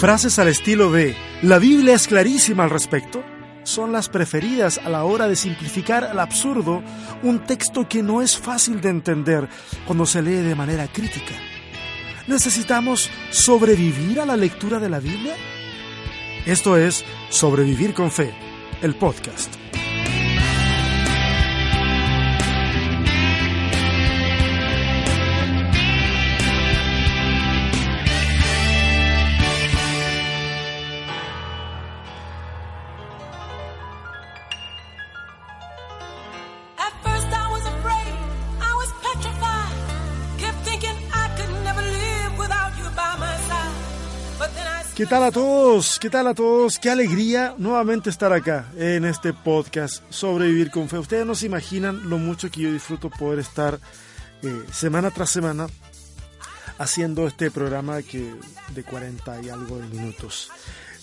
Frases al estilo de la Biblia es clarísima al respecto son las preferidas a la hora de simplificar al absurdo un texto que no es fácil de entender cuando se lee de manera crítica. ¿Necesitamos sobrevivir a la lectura de la Biblia? Esto es Sobrevivir con Fe, el podcast. Tal a todos? ¿Qué tal a todos? Qué alegría nuevamente estar acá en este podcast Sobrevivir con Fe. Ustedes no se imaginan lo mucho que yo disfruto poder estar eh, semana tras semana haciendo este programa que de 40 y algo de minutos.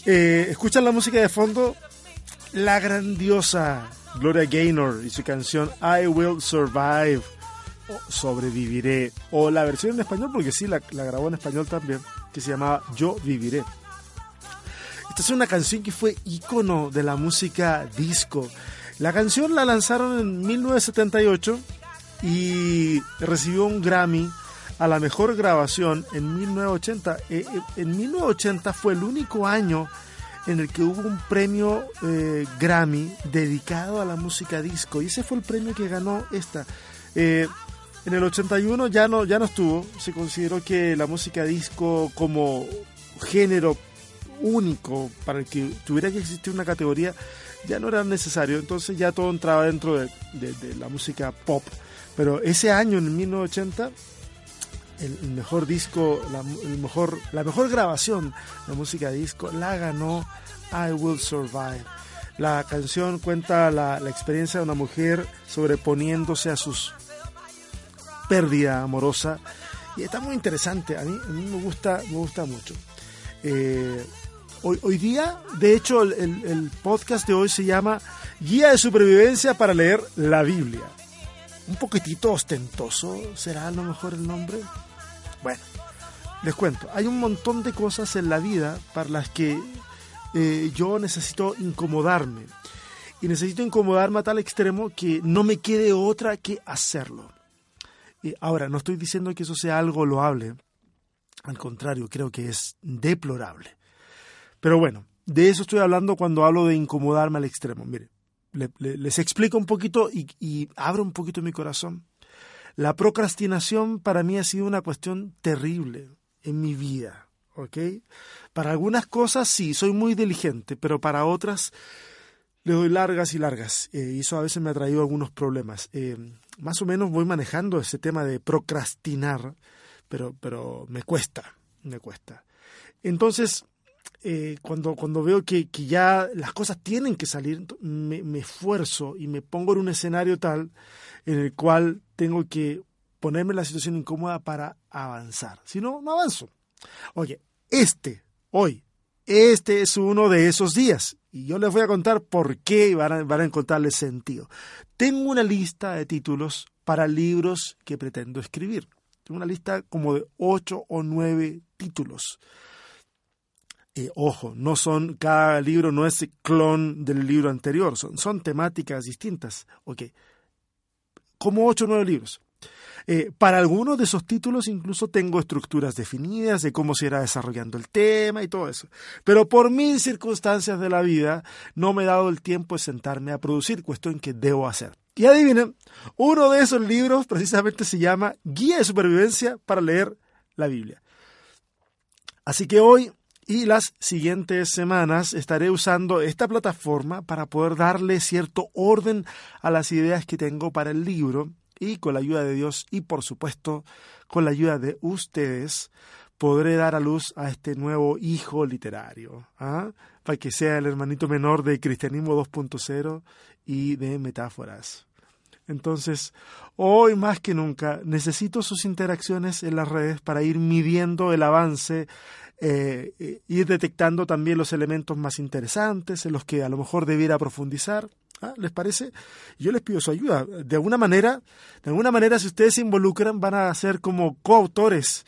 Eh, ¿Escuchan la música de fondo? La grandiosa Gloria Gaynor y su canción I Will Survive. sobreviviré. O la versión en español, porque sí, la grabó en español también, que se llamaba Yo Viviré. Esta es una canción que fue ícono de la música disco. La canción la lanzaron en 1978 y recibió un Grammy a la mejor grabación en 1980. Eh, eh, en 1980 fue el único año en el que hubo un premio eh, Grammy dedicado a la música disco y ese fue el premio que ganó esta. en el 81 ya no, ya no estuvo, se consideró que la música disco como género único para el que tuviera que existir una categoría ya no era necesario, entonces ya todo entraba dentro de, la música pop. Pero ese año, en 1980, el, mejor disco, la, el mejor, la mejor grabación de música disco la ganó I Will Survive. La canción cuenta la, experiencia de una mujer sobreponiéndose a sus pérdida amorosa y está muy interesante. A mí, a mí me gusta, me gusta mucho. Eh, Hoy, día, de hecho, el, podcast de hoy se llama Guía de Supervivencia para leer la Biblia. Un poquitito ostentoso, ¿será a lo mejor el nombre? Bueno, les cuento, hay un montón de cosas en la vida para las que eh, yo necesito incomodarme. Y necesito incomodarme a tal extremo que no me quede otra que hacerlo. Y ahora, no estoy diciendo que eso sea algo loable. Al contrario, creo que es deplorable. Pero bueno, de eso estoy hablando cuando hablo de incomodarme al extremo. Mire, les explico un poquito y, abro un poquito mi corazón. La procrastinación para mí ha sido una cuestión terrible en mi vida, ¿ok? Para algunas cosas sí, soy muy diligente, pero para otras le doy largas y largas. Eh, y eso a veces me ha traído algunos problemas. Eh, más o menos voy manejando ese tema de procrastinar, pero, pero me cuesta, me cuesta. Entonces, eh, cuando, cuando veo que, que, ya las cosas tienen que salir, me, me, esfuerzo y me pongo en un escenario tal en el cual tengo que ponerme en la situación incómoda para avanzar. Si no, no avanzo. Oye, este, hoy, este es uno de esos días. Y yo les voy a contar por qué van a, van a encontrarle sentido. Tengo una lista de títulos para libros que pretendo escribir. Tengo una lista como de ocho o nueve títulos eh, ojo, no son, cada libro no es clon del libro anterior, son, son temáticas distintas. Ok, como ocho o nueve libros. Eh, para algunos de esos títulos incluso tengo estructuras definidas de cómo se irá desarrollando el tema y todo eso. Pero por mil circunstancias de la vida no me he dado el tiempo de sentarme a producir, cuestión que debo hacer. Y adivinen, uno de esos libros precisamente se llama Guía de Supervivencia para leer la Biblia. Así que hoy y las siguientes semanas estaré usando esta plataforma para poder darle cierto orden a las ideas que tengo para el libro y con la ayuda de Dios y por supuesto con la ayuda de ustedes podré dar a luz a este nuevo hijo literario, ¿ah? para que sea el hermanito menor de Cristianismo 2.0 y de Metáforas. Entonces, hoy más que nunca necesito sus interacciones en las redes para ir midiendo el avance eh, ir detectando también los elementos más interesantes en los que a lo mejor debiera profundizar. ¿Ah? ¿Les parece? Yo les pido su ayuda. De alguna manera, de alguna manera, si ustedes se involucran, van a ser como coautores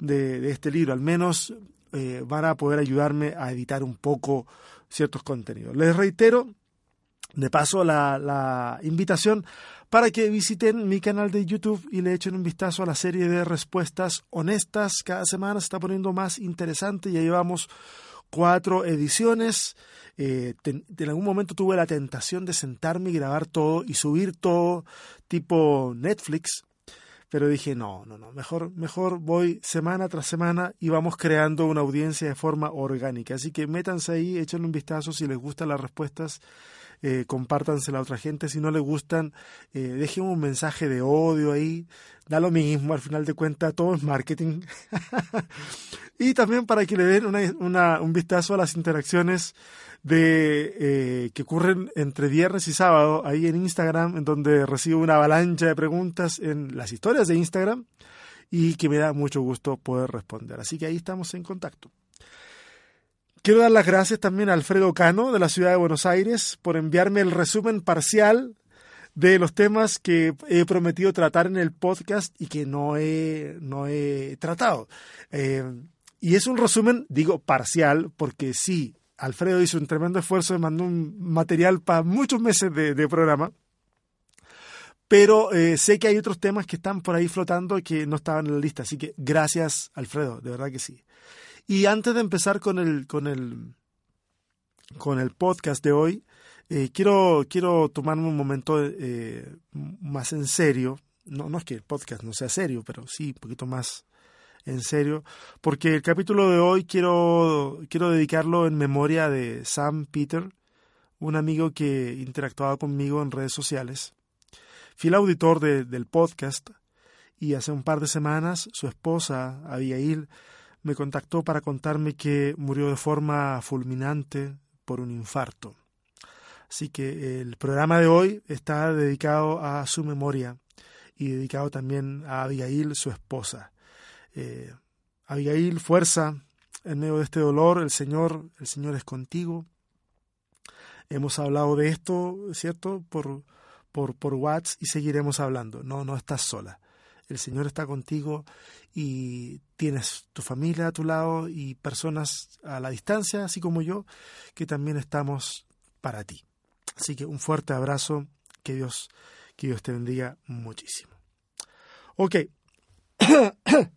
de, de este libro. Al menos eh, van a poder ayudarme a editar un poco ciertos contenidos. Les reitero, de paso, la, la invitación para que visiten mi canal de YouTube y le echen un vistazo a la serie de respuestas honestas. Cada semana se está poniendo más interesante. Ya llevamos cuatro ediciones. Eh, en algún momento tuve la tentación de sentarme y grabar todo y subir todo tipo Netflix, pero dije, no, no, no, mejor, mejor voy semana tras semana y vamos creando una audiencia de forma orgánica. Así que métanse ahí, échenle un vistazo si les gustan las respuestas eh, compártansela a otra gente. Si no le gustan, eh, dejen un mensaje de odio ahí. Da lo mismo, al final de cuentas, todo es marketing. y también para que le den una, un vistazo a las interacciones de eh, que ocurren entre viernes y sábado ahí en Instagram, en donde recibo una avalancha de preguntas en las historias de Instagram y que me da mucho gusto poder responder. Así que ahí estamos en contacto. Quiero dar las gracias también a Alfredo Cano de la ciudad de Buenos Aires por enviarme el resumen parcial de los temas que he prometido tratar en el podcast y que no he, no he tratado. Eh, y es un resumen, digo, parcial, porque sí, Alfredo hizo un tremendo esfuerzo y mandó un material para muchos meses de, programa. Pero eh, sé que hay otros temas que están por ahí flotando que no estaban en la lista. Así que gracias, Alfredo, de verdad que sí. Y antes de empezar con el, con el, con el podcast de hoy, eh, quiero, quiero tomarme un momento eh, más en serio. No, no es que el podcast no sea serio, pero sí un poquito más en serio, porque el capítulo de hoy quiero, quiero dedicarlo en memoria de Sam Peter, un amigo que interactuaba conmigo en redes sociales. Fui el auditor del podcast y hace un par de semanas su esposa, Abigail, me contactó para contarme que murió de forma fulminante por un infarto. Así que el programa de hoy está dedicado a su memoria y dedicado también a Abigail, su esposa. Eh, Abigail, fuerza en medio de este dolor, el Señor, el Señor es contigo. Hemos hablado de esto, ¿cierto? Por, por, por y seguiremos hablando. No, no estás sola el Señor está contigo y tienes tu familia a tu lado y personas a la distancia, así como yo, que también estamos para ti. Así que un fuerte abrazo, que Dios, que Dios te bendiga muchísimo. Ok.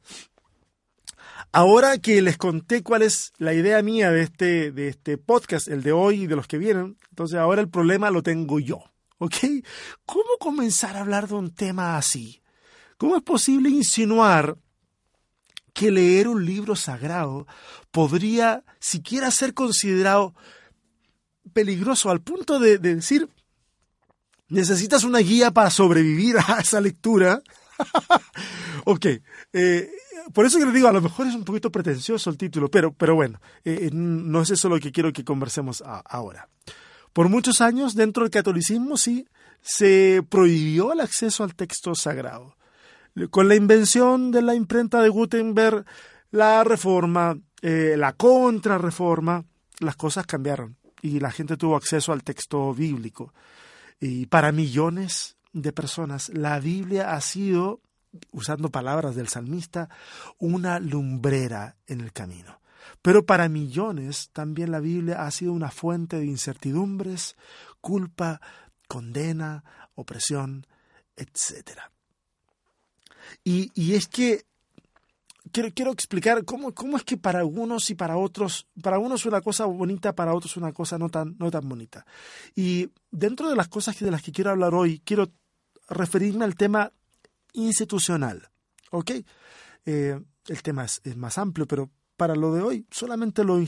Ahora que les conté cuál es la idea mía de este, de este podcast, el de hoy y de los que vienen, entonces ahora el problema lo tengo yo. ¿Ok? ¿Cómo comenzar a hablar de un tema así? ¿Cómo es posible insinuar que leer un libro sagrado podría siquiera ser considerado peligroso al punto de, decir, necesitas una guía para sobrevivir a esa lectura? ok, eh, por eso que le digo, a lo mejor es un poquito pretencioso el título, pero, pero bueno, eh, no es eso lo que quiero que conversemos ahora. Por muchos años, dentro del catolicismo, sí, se prohibió el acceso al texto sagrado. Con la invención de la imprenta de Gutenberg, la reforma, eh, la contrarreforma, las cosas cambiaron y la gente tuvo acceso al texto bíblico. Y para millones de personas, la Biblia ha sido, usando palabras del salmista, una lumbrera en el camino. Pero para millones también la Biblia ha sido una fuente de incertidumbres, culpa, condena, opresión, etcétera. Y, es que quiero, quiero explicar cómo, cómo es que para algunos y para otros, para unos es una cosa bonita, para otros una cosa no tan, no tan bonita. Y dentro de las cosas de las que quiero hablar hoy, quiero referirme al tema institucional. ¿Ok? Eh, el tema es, más amplio, pero para lo de hoy solamente lo,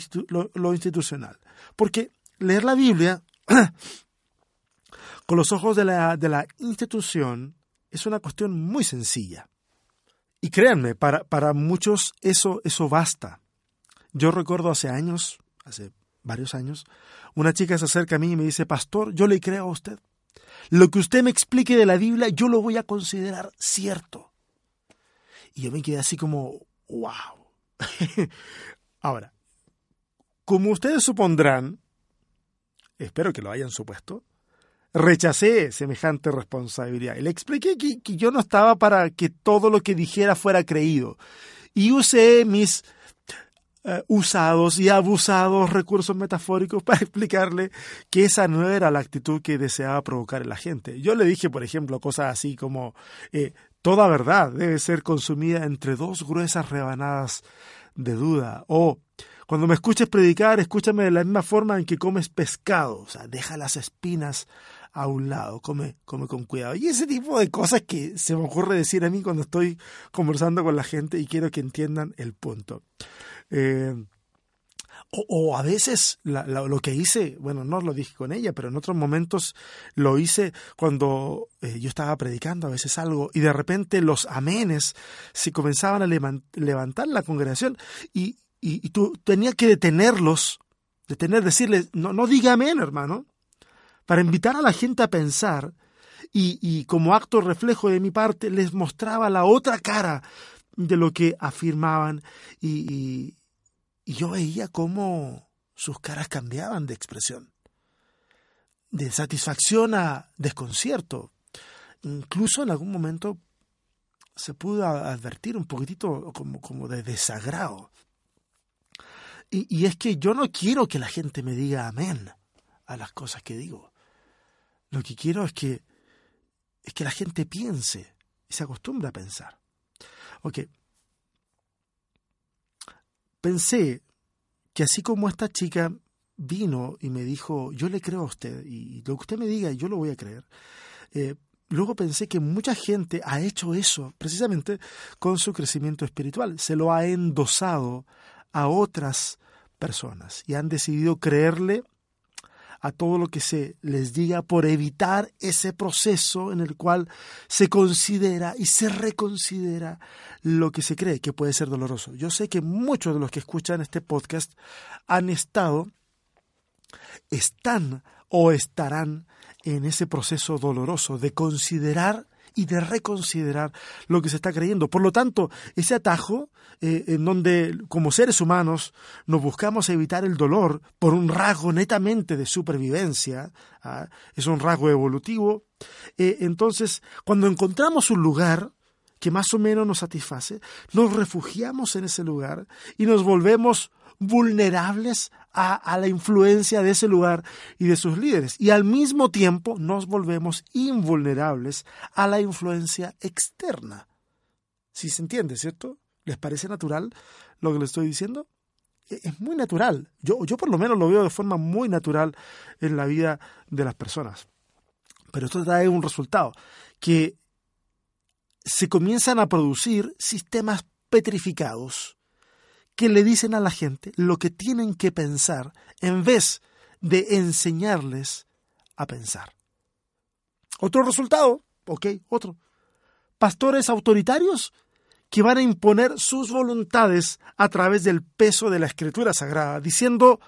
lo institucional. Porque leer la Biblia con los ojos de la, de la institución es una cuestión muy sencilla. Y créanme, para, para muchos eso, eso basta. Yo recuerdo hace años, hace varios años, una chica se acerca a mí y me dice, Pastor, yo le creo a usted. Lo que usted me explique de la Biblia, yo lo voy a considerar cierto. Y yo me quedé así como, wow. Ahora, como ustedes supondrán, espero que lo hayan supuesto, rechacé semejante responsabilidad. Y le expliqué que, yo no estaba para que todo lo que dijera fuera creído. Y usé mis eh, usados y abusados recursos metafóricos para explicarle que esa no era la actitud que deseaba provocar en la gente. Yo le dije, por ejemplo, cosas así como eh, toda verdad debe ser consumida entre dos gruesas rebanadas de duda o cuando me escuches predicar, escúchame de la misma forma en que comes pescado, o sea, deja las espinas a un lado, come, come con cuidado. Y ese tipo de cosas que se me ocurre decir a mí cuando estoy conversando con la gente y quiero que entiendan el punto. Eh, o, a veces lo que hice, bueno, no lo dije con ella, pero en otros momentos lo hice cuando eh, yo estaba predicando a veces algo y de repente los amenes se comenzaban a levantar la congregación y, y, tú tenías que detenerlos, detener, decirles, no, no diga amén, hermano, para invitar a la gente a pensar y, como acto reflejo de mi parte les mostraba la otra cara de lo que afirmaban y, yo veía cómo sus caras cambiaban de expresión, de satisfacción a desconcierto. Incluso en algún momento se pudo advertir un poquitito como, de desagrado. Y, es que yo no quiero que la gente me diga amén a las cosas que digo. Lo que quiero es que, es que la gente piense y se acostumbre a pensar. Ok, pensé que así como esta chica vino y me dijo, yo le creo a usted y lo que usted me diga, yo lo voy a creer. Eh, luego pensé que mucha gente ha hecho eso precisamente con su crecimiento espiritual. Se lo ha endosado a otras personas y han decidido creerle a todo lo que se les diga por evitar ese proceso en el cual se considera y se reconsidera lo que se cree que puede ser doloroso. Yo sé que muchos de los que escuchan este podcast han estado, están o estarán en ese proceso doloroso de considerar y de reconsiderar lo que se está creyendo. Por lo tanto, ese atajo eh, en donde como seres humanos nos buscamos evitar el dolor por un rasgo netamente de supervivencia, ¿ah? es un rasgo evolutivo, eh, entonces cuando encontramos un lugar que más o menos nos satisface, nos refugiamos en ese lugar y nos volvemos vulnerables a, la influencia de ese lugar y de sus líderes. Y al mismo tiempo nos volvemos invulnerables a la influencia externa. Si se entiende, ¿cierto? ¿Les parece natural lo que le estoy diciendo? E, es muy natural. Yo, yo por lo menos lo veo de forma muy natural en la vida de las personas. Pero esto trae un resultado, que se comienzan a producir sistemas petrificados que le dicen a la gente lo que tienen que pensar en vez de enseñarles a pensar. Otro resultado, ok, otro. Pastores autoritarios que van a imponer sus voluntades a través del peso de la escritura sagrada, diciendo,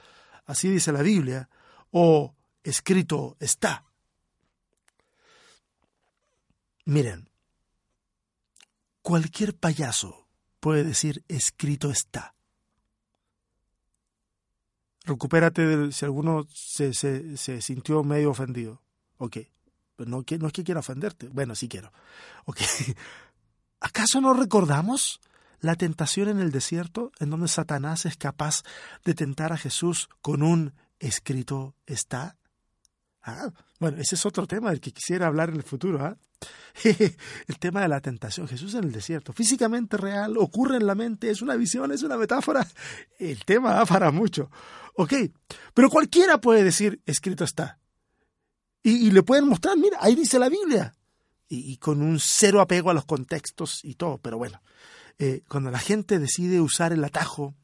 así dice la Biblia, o escrito está. Miren, cualquier payaso puede decir escrito está recupérate si alguno se, se, se, sintió medio ofendido. Ok, pero no, no es que quiera ofenderte. Bueno, sí quiero. Ok. ¿Acaso no recordamos la tentación en el desierto en donde Satanás es capaz de tentar a Jesús con un escrito está? Ah, bueno, ese es otro tema del que quisiera hablar en el futuro. ¿ah? el tema de la tentación. Jesús en el desierto, físicamente real, ocurre en la mente, es una visión, es una metáfora. El tema da para mucho. Ok, pero cualquiera puede decir, escrito está. Y, le pueden mostrar, mira, ahí dice la Biblia. Y, con un cero apego a los contextos y todo. Pero bueno, eh, cuando la gente decide usar el atajo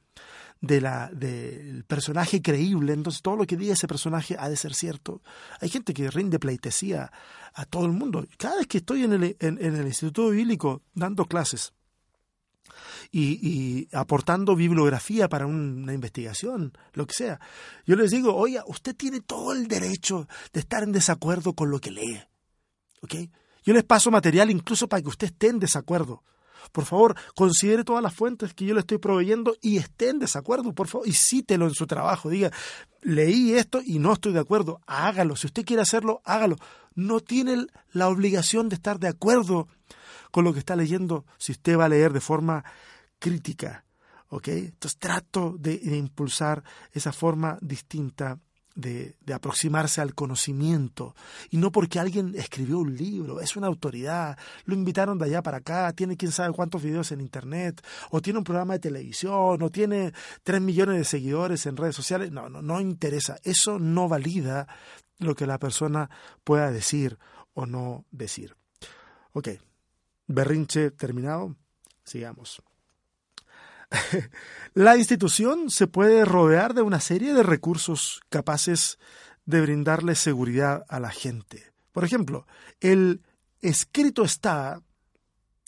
del personaje creíble, entonces todo lo que diga ese personaje ha de ser cierto. Hay gente que rinde pleitesía a todo el mundo. Cada vez que estoy en el, Instituto Bíblico dando clases, y, aportando bibliografía para una investigación, lo que sea. Yo les digo, oye, usted tiene todo el derecho de estar en desacuerdo con lo que lee. ¿Ok? Yo les paso material incluso para que usted esté en desacuerdo. Por favor, considere todas las fuentes que yo le estoy proveyendo y esté en desacuerdo, por favor, y cítelo en su trabajo. Diga, leí esto y no estoy de acuerdo. Hágalo. Si usted quiere hacerlo, hágalo. No tiene la obligación de estar de acuerdo con lo que está leyendo si usted va a leer de forma crítica. ¿Ok? Entonces trato de, de impulsar esa forma distinta de, de, aproximarse al conocimiento. Y no porque alguien escribió un libro, es una autoridad, lo invitaron de allá para acá, tiene quién sabe cuántos videos en internet, o tiene un programa de televisión, o tiene tres millones de seguidores en redes sociales. No, no, no interesa. Eso no valida lo que la persona pueda decir o no decir. Ok, berrinche terminado, sigamos. La institución se puede rodear de una serie de recursos capaces de brindarle seguridad a la gente. Por ejemplo, el escrito está,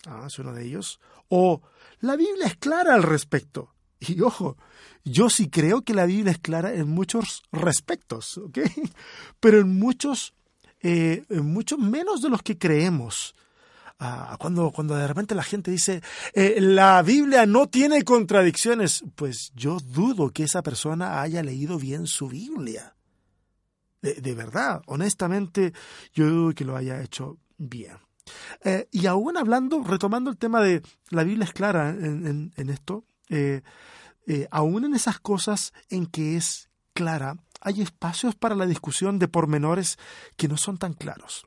ah, es uno de ellos, o la Biblia es clara al respecto. Y ojo, yo sí creo que la Biblia es clara en muchos respectos, ¿ok? Pero en muchos, eh, en muchos menos de los que creemos cuando, cuando de repente la gente dice, eh, la Biblia no tiene contradicciones, pues yo dudo que esa persona haya leído bien su Biblia. De, verdad, honestamente, yo dudo que lo haya hecho bien. Eh, y aún hablando, retomando el tema de la Biblia es clara en, esto, eh, aún en esas cosas en que es clara, hay espacios para la discusión de pormenores que no son tan claros.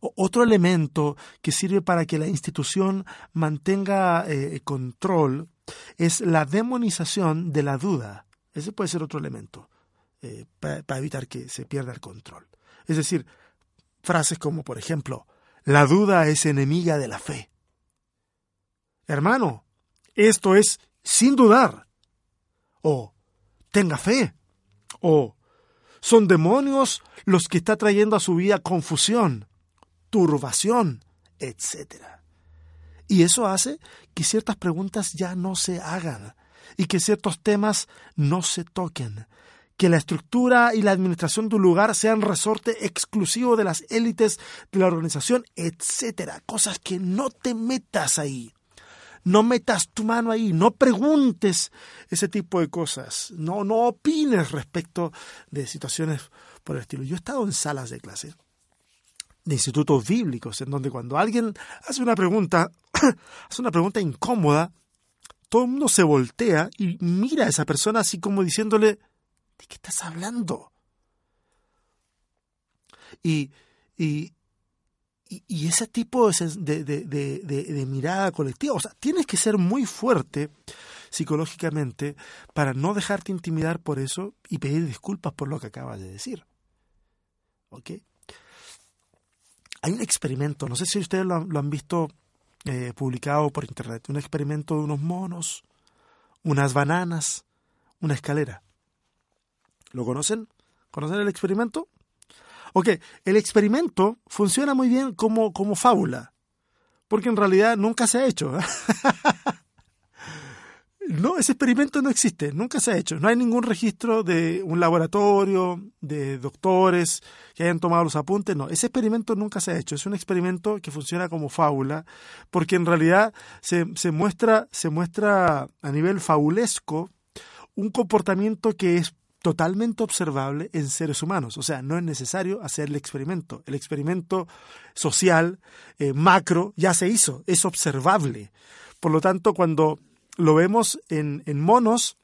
Otro elemento que sirve para que la institución mantenga eh, control es la demonización de la duda. Ese puede ser otro elemento eh, para, evitar que se pierda el control. Es decir, frases como, por ejemplo, la duda es enemiga de la fe. Hermano, esto es sin dudar. O tenga fe. O son demonios los que está trayendo a su vida confusión turbación, etc. Y eso hace que ciertas preguntas ya no se hagan y que ciertos temas no se toquen, que la estructura y la administración de un lugar sean resorte exclusivo de las élites de la organización, etc. Cosas que no te metas ahí. No metas tu mano ahí, no preguntes ese tipo de cosas, no, no opines respecto de situaciones por el estilo. Yo he estado en salas de clase de institutos bíblicos, en donde cuando alguien hace una pregunta, hace una pregunta incómoda, todo el mundo se voltea y mira a esa persona así como diciéndole, ¿de qué estás hablando? Y, y, y ese tipo de, de, de, de, mirada colectiva, o sea, tienes que ser muy fuerte psicológicamente para no dejarte intimidar por eso y pedir disculpas por lo que acabas de decir. ¿Ok? Hay un experimento, no sé si ustedes lo, han visto eh, publicado por internet, un experimento de unos monos, unas bananas, una escalera. ¿Lo conocen? ¿Conocen el experimento? Ok, el experimento funciona muy bien como, como fábula, porque en realidad nunca se ha hecho. No, ese experimento no existe, nunca se ha hecho. No hay ningún registro de un laboratorio, de doctores que hayan tomado los apuntes. No, ese experimento nunca se ha hecho. Es un experimento que funciona como fábula, porque en realidad se, muestra, se muestra a nivel fabulesco un comportamiento que es totalmente observable en seres humanos. O sea, no es necesario hacer el experimento. El experimento social, eh, macro, ya se hizo, es observable. Por lo tanto, cuando lo vemos en, en monos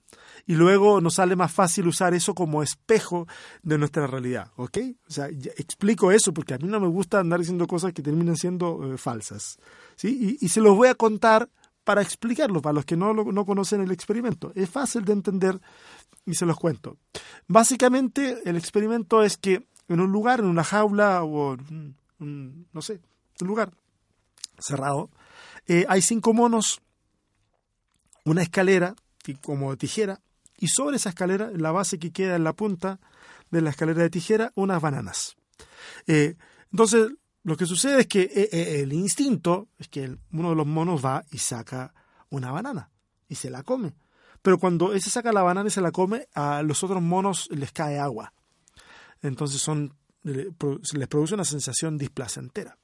y luego nos sale más fácil usar eso como espejo de nuestra realidad, ¿ok? O sea, explico eso porque a mí no me gusta andar diciendo cosas que terminan siendo eh, falsas, ¿sí? Y, se los voy a contar para explicarlo, para los que no, no conocen el experimento. Es fácil de entender y se los cuento. Básicamente, el experimento es que en un lugar, en una jaula o, no sé, un lugar cerrado, eh, hay cinco monos una escalera como tijera y sobre esa escalera, la base que queda en la punta de la escalera de tijera, unas bananas. Eh, entonces, lo que sucede es que eh, eh, el instinto es que uno de los monos va y saca una banana y se la come. Pero cuando ese saca la banana y se la come, a los otros monos les cae agua. Entonces son, les produce una sensación displacentera.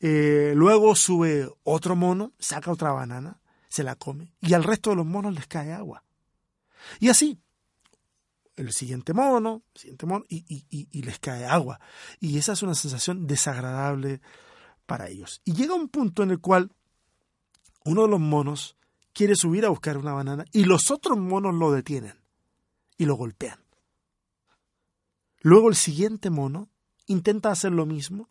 luego sube otro mono, saca otra banana se la come y al resto de los monos les cae agua. Y así, el siguiente mono, el siguiente mono, y, y, les cae agua. Y esa es una sensación desagradable para ellos. Y llega un punto en el cual uno de los monos quiere subir a buscar una banana y los otros monos lo detienen y lo golpean. Luego el siguiente mono intenta hacer lo mismo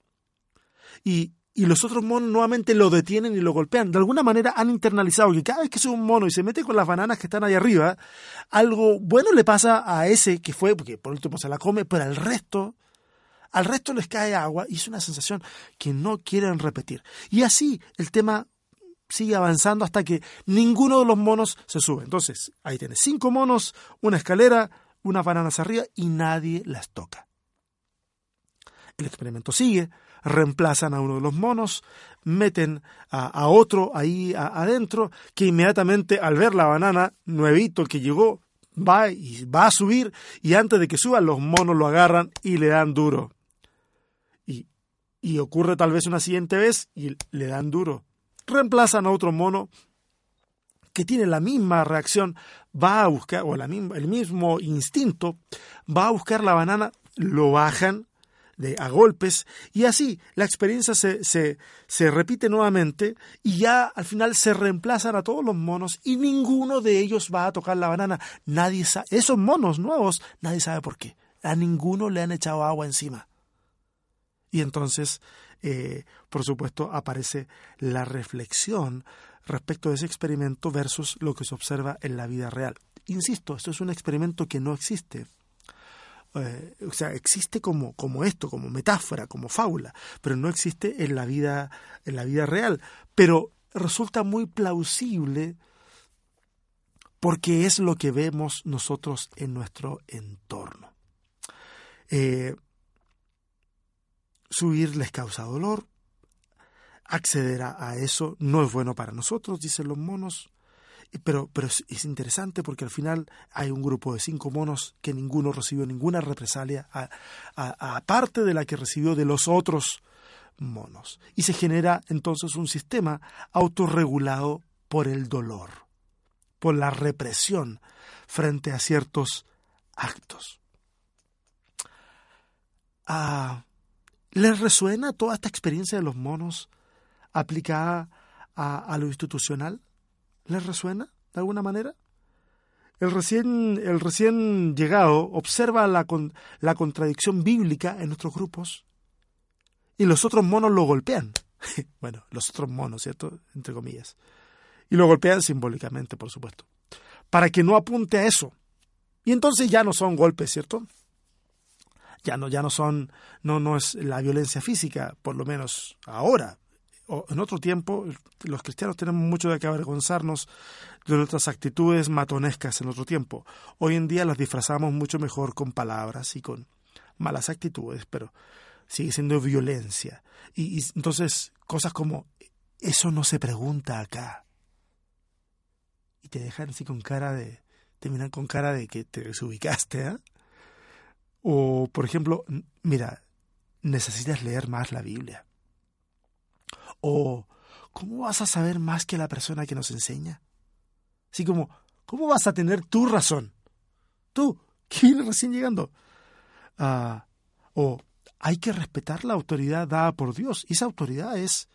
y, y, los otros monos nuevamente lo detienen y lo golpean. De alguna manera han internalizado que cada vez que sube un mono y se mete con las bananas que están ahí arriba, algo bueno le pasa a ese que fue, porque por último se la come, pero al resto, al resto les cae agua y es una sensación que no quieren repetir. Y así el tema sigue avanzando hasta que ninguno de los monos se sube. Entonces, ahí tienes cinco monos, una escalera, unas bananas arriba y nadie las toca. El experimento sigue, reemplazan a uno de los monos, meten a, otro ahí adentro, que inmediatamente al ver la banana, nuevito que llegó, va y va a subir, y antes de que suba, los monos lo agarran y le dan duro. Y, y ocurre tal vez una siguiente vez y le dan duro reemplazan a otro mono que tiene la misma reacción, va a buscar, o la el mismo instinto, va a buscar la banana, lo bajan a golpes, y así la experiencia se, se, se repite nuevamente, y ya al final se reemplazan a todos los monos, y ninguno de ellos va a tocar la banana. Nadie esos monos nuevos, nadie sabe por qué. A ninguno le han echado agua encima. Y entonces eh, por supuesto, aparece la reflexión respecto de ese experimento versus lo que se observa en la vida real. Insisto, esto es un experimento que no existe. Eh, o sea, existe como, como esto, como metáfora, como fábula, pero no existe en la vida, en la vida real. Pero resulta muy plausible porque es lo que vemos nosotros en nuestro entorno. Eh, subir les causa dolor, acceder a, eso no es bueno para nosotros, dicen los monos, pero, pero es, interesante porque al final hay un grupo de cinco monos que ninguno recibió ninguna represalia, aparte de la que recibió de los otros monos. Y se genera entonces un sistema autorregulado por el dolor, por la represión frente a ciertos actos. Ah, ¿Les resuena toda esta experiencia de los monos aplicada a, lo institucional? ¿Les resuena de alguna manera? El recién, el recién llegado observa la, la contradicción bíblica en nuestros grupos y los otros monos lo golpean. bueno, los otros monos, ¿cierto? Entre comillas. Y lo golpean simbólicamente, por supuesto. Para que no apunte a eso. Y entonces ya no son golpes, ¿cierto? ya no, ya no son, no, no es la violencia física, por lo menos ahora. En otro tiempo, los cristianos tenemos mucho de que avergonzarnos de nuestras actitudes matonescas en otro tiempo. Hoy en día las disfrazamos mucho mejor con palabras y con malas actitudes, pero sigue siendo violencia. Y, entonces, cosas como, eso no se pregunta acá. Y te dejan así con cara de, te con cara de que te desubicaste, ¿eh? O, por ejemplo, mira, necesitas leer más la Biblia. O, ¿cómo vas a saber más que la persona que nos enseña? Así como, ¿cómo vas a tener tu razón? Tú, que vienes recién llegando. Ah, o, hay que respetar la autoridad dada por Dios. Esa autoridad es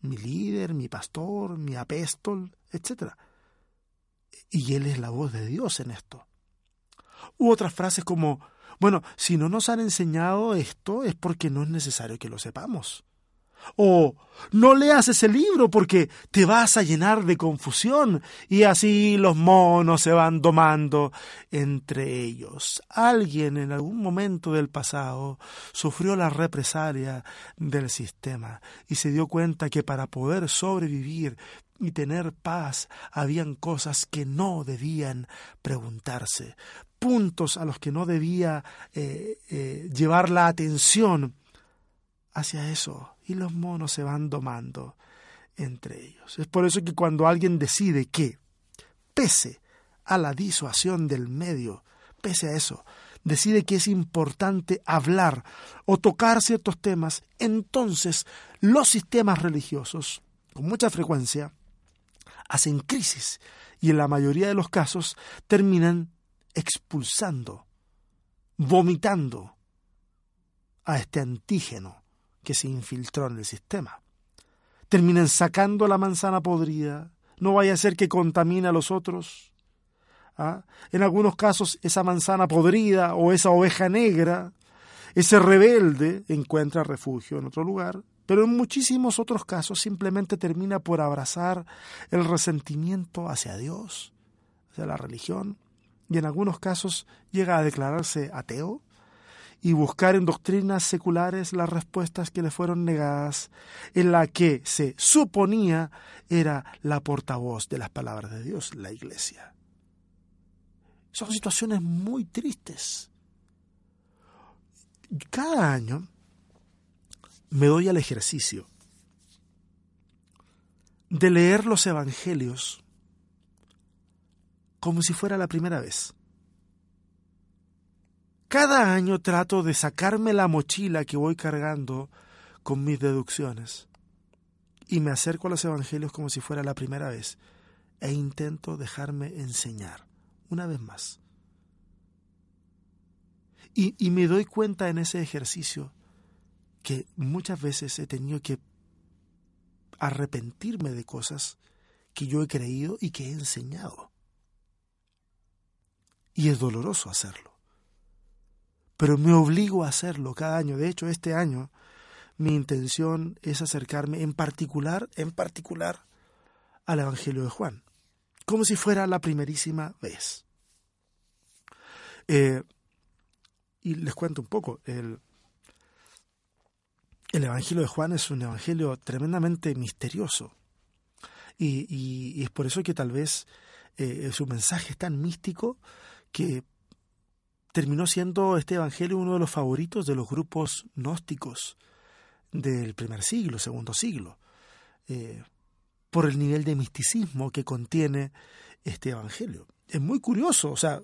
mi líder, mi pastor, mi apóstol, etc. Y Él es la voz de Dios en esto. U otras frases como, bueno, si no nos han enseñado esto es porque no es necesario que lo sepamos. O no leas ese libro porque te vas a llenar de confusión y así los monos se van domando entre ellos. Alguien en algún momento del pasado sufrió la represalia del sistema y se dio cuenta que para poder sobrevivir y tener paz habían cosas que no debían preguntarse, puntos a los que no debía eh, eh, llevar la atención hacia eso. Y los monos se van domando entre ellos. Es por eso que cuando alguien decide que, pese a la disuasión del medio, pese a eso, decide que es importante hablar o tocar ciertos temas, entonces los sistemas religiosos, con mucha frecuencia, hacen crisis y en la mayoría de los casos terminan expulsando, vomitando a este antígeno que se infiltró en el sistema. Terminan sacando la manzana podrida no vaya a ser que contamine a los otros. ¿Ah? En algunos casos esa manzana podrida o esa oveja negra, ese rebelde encuentra refugio en otro lugar, pero en muchísimos otros casos simplemente termina por abrazar el resentimiento hacia Dios, hacia la religión, y en algunos casos llega a declararse ateo y buscar en doctrinas seculares las respuestas que le fueron negadas, en la que se suponía era la portavoz de las palabras de Dios, la Iglesia. Son situaciones muy tristes. Cada año me doy al ejercicio de leer los Evangelios como si fuera la primera vez. Cada año trato de sacarme la mochila que voy cargando con mis deducciones y me acerco a los Evangelios como si fuera la primera vez e intento dejarme enseñar una vez más. Y, y me doy cuenta en ese ejercicio que muchas veces he tenido que arrepentirme de cosas que yo he creído y que he enseñado. Y es doloroso hacerlo. Pero me obligo a hacerlo cada año. De hecho, este año mi intención es acercarme en particular, en particular, al Evangelio de Juan, como si fuera la primerísima vez. Eh, y les cuento un poco, el, el Evangelio de Juan es un Evangelio tremendamente misterioso. Y, es por eso que tal vez eh, su mensaje es tan místico que terminó siendo este Evangelio uno de los favoritos de los grupos gnósticos del primer siglo, segundo siglo, eh, por el nivel de misticismo que contiene este Evangelio. Es muy curioso, o sea,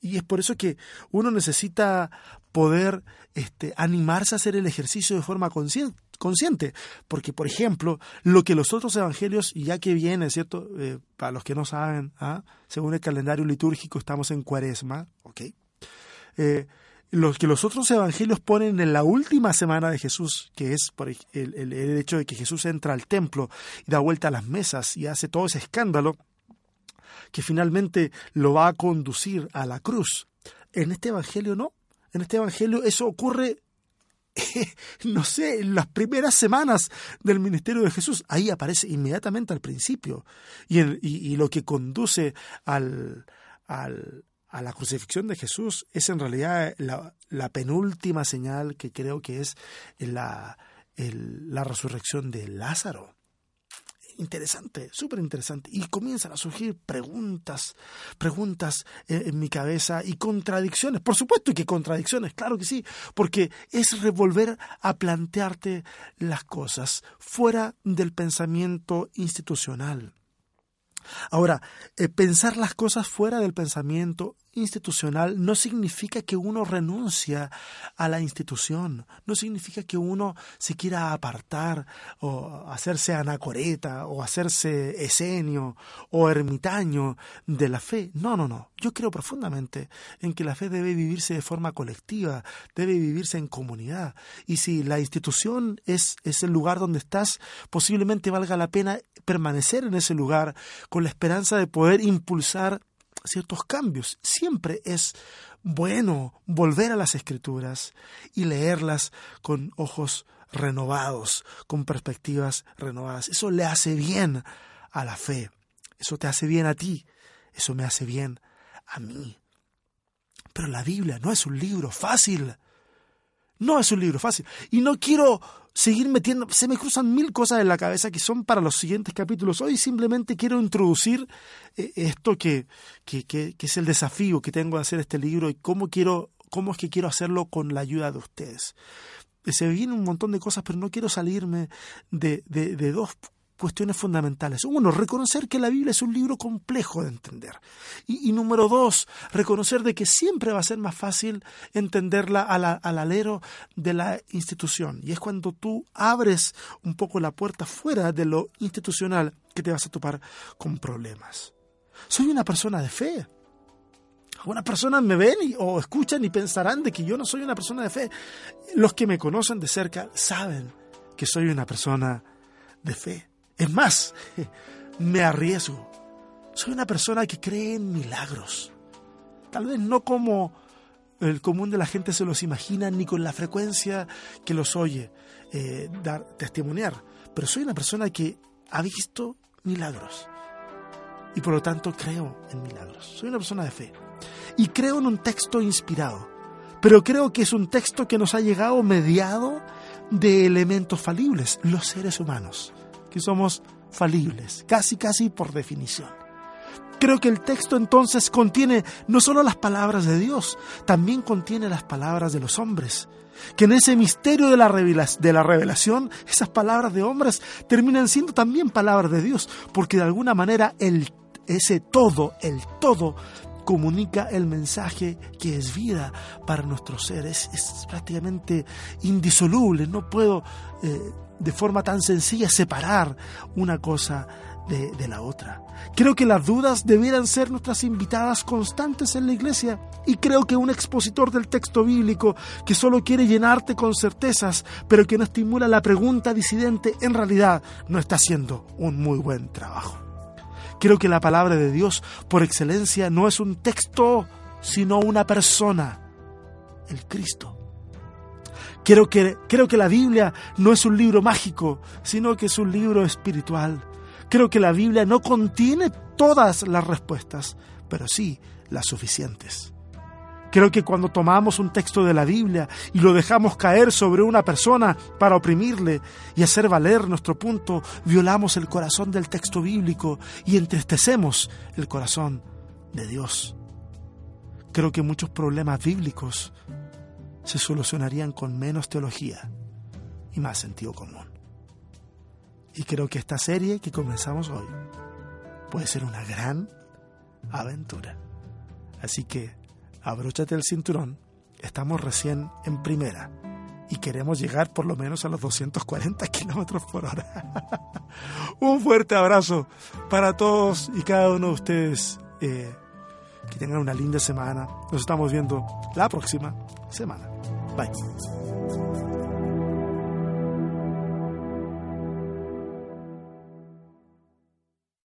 y es por eso que uno necesita poder este, animarse a hacer el ejercicio de forma consciente. Porque, por ejemplo, lo que los otros evangelios, ya que viene, ¿cierto? Eh, para los que no saben, ¿ah? según el calendario litúrgico estamos en cuaresma, ¿ok? Eh, los que los otros evangelios ponen en la última semana de Jesús, que es por el, hecho de que Jesús entra al templo y da vuelta a las mesas y hace todo ese escándalo, que finalmente lo va a conducir a la cruz. En este Evangelio no. En este Evangelio eso ocurre, no sé, en las primeras semanas del ministerio de Jesús. Ahí aparece inmediatamente al principio. Y, y, lo que conduce al, al, a la crucifixión de Jesús es en realidad la, penúltima señal que creo que es la, la resurrección de Lázaro interesante, súper interesante. Y comienzan a surgir preguntas, preguntas en, mi cabeza y contradicciones. Por supuesto que contradicciones, claro que sí, porque es revolver a plantearte las cosas fuera del pensamiento institucional. Ahora, eh, pensar las cosas fuera del pensamiento institucional no significa que uno renuncia a la institución, no significa que uno se quiera apartar o hacerse anacoreta o hacerse esenio o ermitaño de la fe. No, no, no. Yo creo profundamente en que la fe debe vivirse de forma colectiva, debe vivirse en comunidad. Y si la institución es, es el lugar donde estás, posiblemente valga la pena permanecer en ese lugar con la esperanza de poder impulsar ciertos cambios. Siempre es bueno volver a las escrituras y leerlas con ojos renovados, con perspectivas renovadas. Eso le hace bien a la fe. Eso te hace bien a ti. Eso me hace bien a mí. Pero la Biblia no es un libro fácil. No es un libro fácil. Y no quiero seguir metiendo, se me cruzan mil cosas en la cabeza que son para los siguientes capítulos. Hoy simplemente quiero introducir eh, esto que, que, que, es el desafío que tengo de hacer este libro y cómo quiero, cómo es que quiero hacerlo con la ayuda de ustedes. Se vienen un montón de cosas, pero no quiero salirme de, de, de dos cuestiones fundamentales. Uno, reconocer que la Biblia es un libro complejo de entender. Y, número dos, reconocer de que siempre va a ser más fácil entenderla al alero de la institución. Y es cuando tú abres un poco la puerta fuera de lo institucional que te vas a topar con problemas. Soy una persona de fe. Algunas personas me ven o escuchan y pensarán de que yo no soy una persona de fe. Los que me conocen de cerca saben que soy una persona de fe. Es más, me arriesgo. Soy una persona que cree en milagros. Tal vez no como el común de la gente se los imagina ni con la frecuencia que los oye eh, dar testimoniar, pero soy una persona que ha visto milagros y por lo tanto creo en milagros. Soy una persona de fe y creo en un texto inspirado, pero creo que es un texto que nos ha llegado mediado de elementos falibles, los seres humanos, que somos falibles, casi casi por definición. Creo que el texto entonces contiene no solo las palabras de Dios, también contiene las palabras de los hombres. Que en ese misterio de la, revelación, esas palabras de hombres terminan siendo también palabras de Dios, porque de alguna manera el, ese todo, el todo, comunica el mensaje que es vida para nuestros seres. Es, prácticamente indisoluble. No puedo eh, de forma tan sencilla separar una cosa de, la otra. Creo que las dudas debieran ser nuestras invitadas constantes en la iglesia y creo que un expositor del texto bíblico que solo quiere llenarte con certezas pero que no estimula la pregunta disidente en realidad no está haciendo un muy buen trabajo. Creo que la palabra de Dios por excelencia no es un texto sino una persona, el Cristo. Creo que, creo que la Biblia no es un libro mágico, sino que es un libro espiritual Creo que la Biblia no contiene todas las respuestas, pero sí las suficientes. Creo que cuando tomamos un texto de la Biblia y lo dejamos caer sobre una persona para oprimirle y hacer valer nuestro punto, violamos el corazón del texto bíblico y entristecemos el corazón de Dios. Creo que muchos problemas bíblicos se solucionarían con menos teología y más sentido común. Y creo que esta serie que comenzamos hoy puede ser una gran aventura. Así que abróchate el cinturón, estamos recién en primera y queremos llegar por lo menos a los 240 kilómetros por hora. Un fuerte abrazo para todos y cada uno de ustedes. Eh, que tengan una linda semana. Nos estamos viendo la próxima semana. Bye.